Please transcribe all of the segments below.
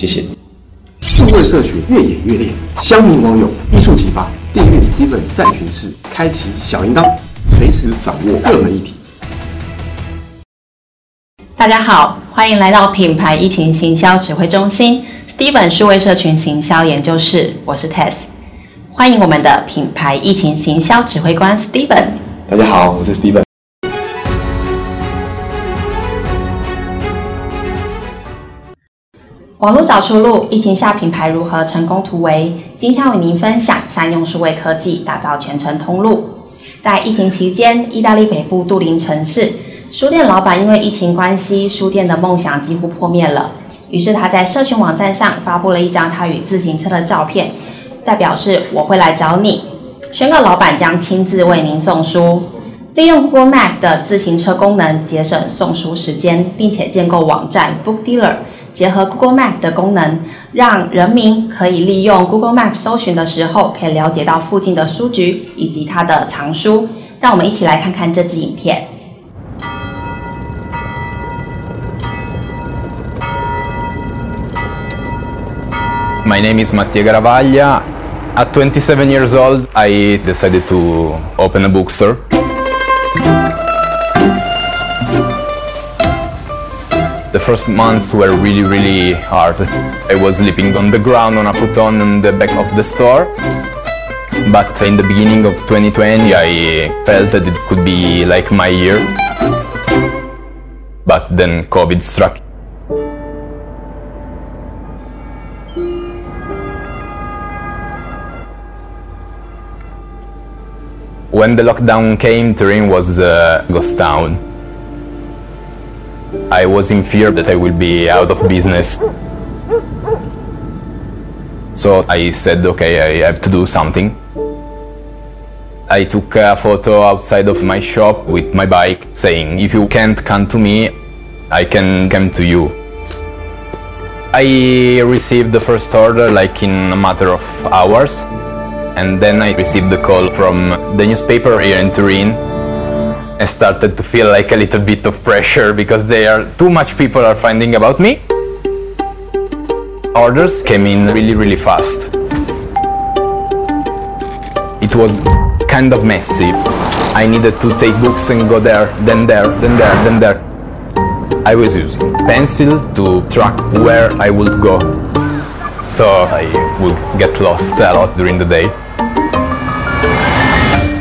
谢谢。数位社群越演越烈，乡民网友一触即发。订阅 Steven 战群室，开启小铃铛，随时掌握热门议题。大家好，欢迎来到品牌疫情行销指挥中心 Steven 数位社群行销研究室，我是 Tess。欢迎我们的品牌疫情行销指挥官 Steven。大家好，我是 Steven。网络找出路，疫情下品牌如何成功突围？今天为您分享善用数位科技打造全程通路。在疫情期间，意大利北部杜林城市书店老板因为疫情关系，书店的梦想几乎破灭了。于是他在社群网站上发布了一张他与自行车的照片，代表是我会来找你，宣告老板将亲自为您送书。利用 Google Map 的自行车功能，节省送书时间，并且建构网站 Book Dealer。结合 Google Map 的功能，让人民可以利用 Google Map 搜寻的时候，可以了解到附近的书局以及它的藏书。让我们一起来看看这支影片。My name is Mattia Garavaglia. At 27 years old, I decided to open a bookstore. The first months were really, really hard. I was sleeping on the ground on a futon in the back of the store. But in the beginning of 2020, I felt that it could be like my year. But then COVID struck. When the lockdown came, Turin was a ghost town. I was in fear that I will be out of business. So I said, okay, I have to do something. I took a photo outside of my shop with my bike saying, if you can't come to me, I can come to you. I received the first order like in a matter of hours, and then I received the call from the newspaper here in Turin I started to feel like a little bit of pressure because there are too much people are finding about me. Orders came in really, really fast. It was kind of messy. I needed to take books and go there, then there, then there, then there. I was using pencil to track where I would go. So I would get lost a lot during the day.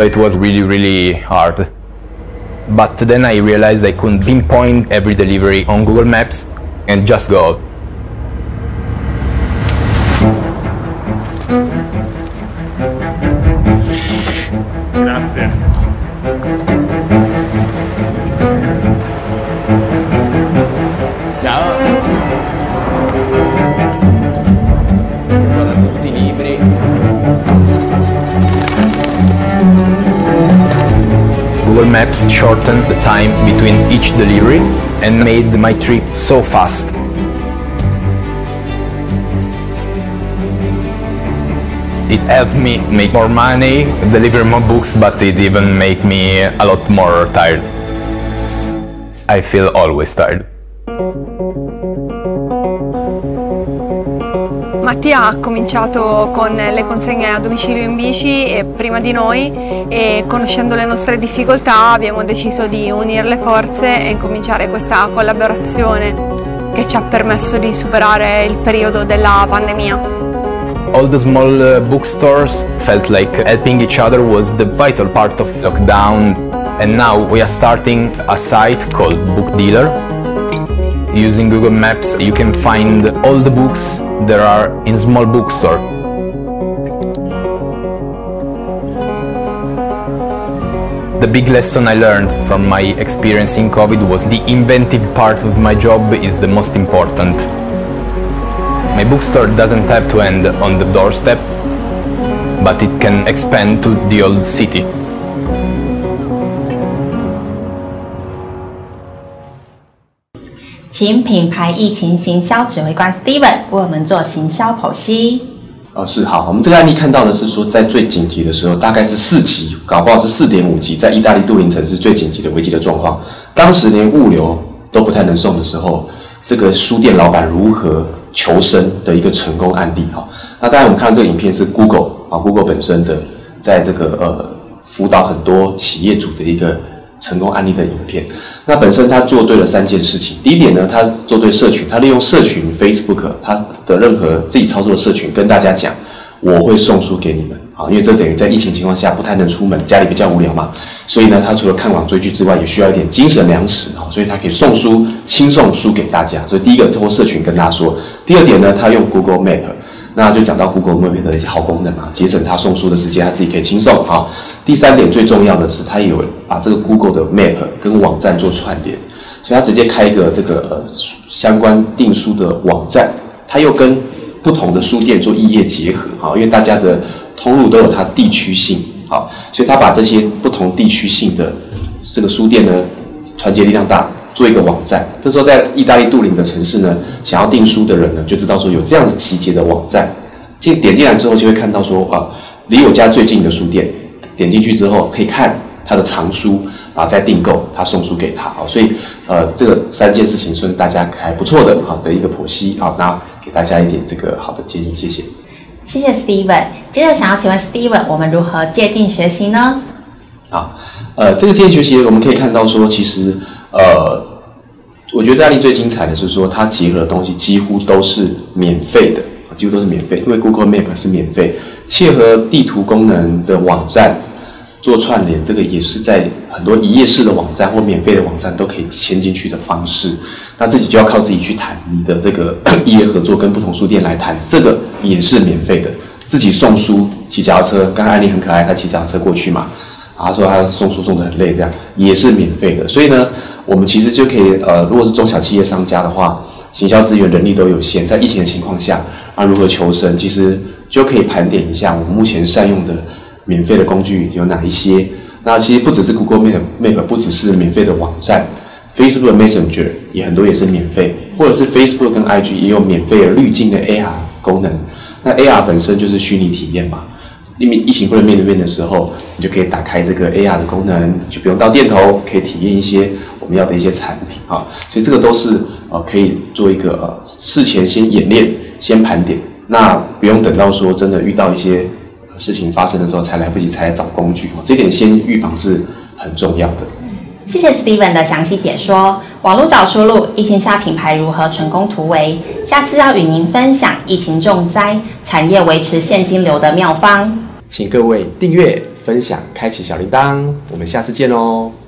It was really, really hard. But then I realized I couldn't pinpoint every delivery on Google Maps and just go out. Maps shortened the time between each delivery and made my trip so fast. It helped me make more money, deliver more books, but it even made me a lot more tired. I feel always tired. Mattia ha cominciato con le consegne a domicilio in bici prima di noi e conoscendo le nostre difficoltà abbiamo deciso di unire le forze e incominciare questa collaborazione che ci ha permesso di superare il periodo della pandemia. All the small uh, bookstores felt like helping each other was the vital part of lockdown and now we are starting a site called Book Dealer. Using Google Maps you can find all the books there are in small bookstore. The big lesson I learned from my experience in COVID was the inventive part of my job is the most important. My bookstore doesn't have to end on the doorstep, but it can expand to the old city. 请品牌疫情行销指挥官 Steven 为我们做行销剖析。哦，是好。我们这个案例看到的是说，在最紧急的时候，大概是四级，搞不好是四点五级，在意大利杜林城是最紧急的危机的状况。当时连物流都不太能送的时候，这个书店老板如何求生的一个成功案例哈。那当然，我们看到这个影片是 Google 啊，Google 本身的在这个呃辅导很多企业主的一个成功案例的影片。那本身他做对了三件事情。第一点呢，他做对社群，他利用社群 Facebook，他的任何自己操作的社群跟大家讲，我会送书给你们啊，因为这等于在疫情情况下不太能出门，家里比较无聊嘛，所以呢，他除了看网追剧之外，也需要一点精神粮食啊，所以他可以送书，轻送书给大家。所以第一个通过社群跟大家说。第二点呢，他用 Google Map，那就讲到 Google Map 的一些好功能啊，节省他送书的时间，他自己可以轻送啊。第三点最重要的是，他有把这个 Google 的 Map 跟网站做串联，所以他直接开一个这个呃相关订书的网站，他又跟不同的书店做异业结合，哈，因为大家的通路都有它地区性，好，所以他把这些不同地区性的这个书店呢，团结力量大，做一个网站。这时候在意大利杜林的城市呢，想要订书的人呢，就知道说有这样子集结的网站，进点进来之后就会看到说啊，离我家最近的书店。点进去之后可以看他的藏书，然后再订购，他送书给他啊，所以呃这个三件事情算是大家还不错的好的一个剖析啊，那给大家一点这个好的建议，谢谢。谢谢 Steven。接着想要请问 Steven，我们如何借镜学习呢？啊，呃，这个借镜学习我们可以看到说，其实呃，我觉得这案例最精彩的是说，它结合的东西几乎都是免费的，几乎都是免费，因为 Google Map 是免费，切合地图功能的网站。做串联，这个也是在很多一页式的网站或免费的网站都可以牵进去的方式。那自己就要靠自己去谈你的这个 一页合作，跟不同书店来谈，这个也是免费的。自己送书，骑脚踏车，刚刚案例很可爱，他骑脚踏车过去嘛，他说他送书送的很累，这样也是免费的。所以呢，我们其实就可以，呃，如果是中小企业商家的话，行销资源人力都有限，在疫情的情况下，啊，如何求生，其实就可以盘点一下我们目前善用的。免费的工具有哪一些？那其实不只是 Google Map，Map 不只是免费的网站，Facebook Messenger 也很多也是免费，或者是 Facebook 跟 IG 也有免费的滤镜的 AR 功能。那 AR 本身就是虚拟体验嘛，因为疫情不能面对面的时候，你就可以打开这个 AR 的功能，就不用到店头，可以体验一些们要的一些产品啊。所以这个都是呃可以做一个呃事前先演练，先盘点，那不用等到说真的遇到一些。事情发生的时候才来不及才来找工具哦，这点先预防是很重要的。谢谢 Steven 的详细解说。网络找出路，疫情下品牌如何成功突围？下次要与您分享疫情重灾，产业维持现金流的妙方。请各位订阅、分享、开启小铃铛，我们下次见喽。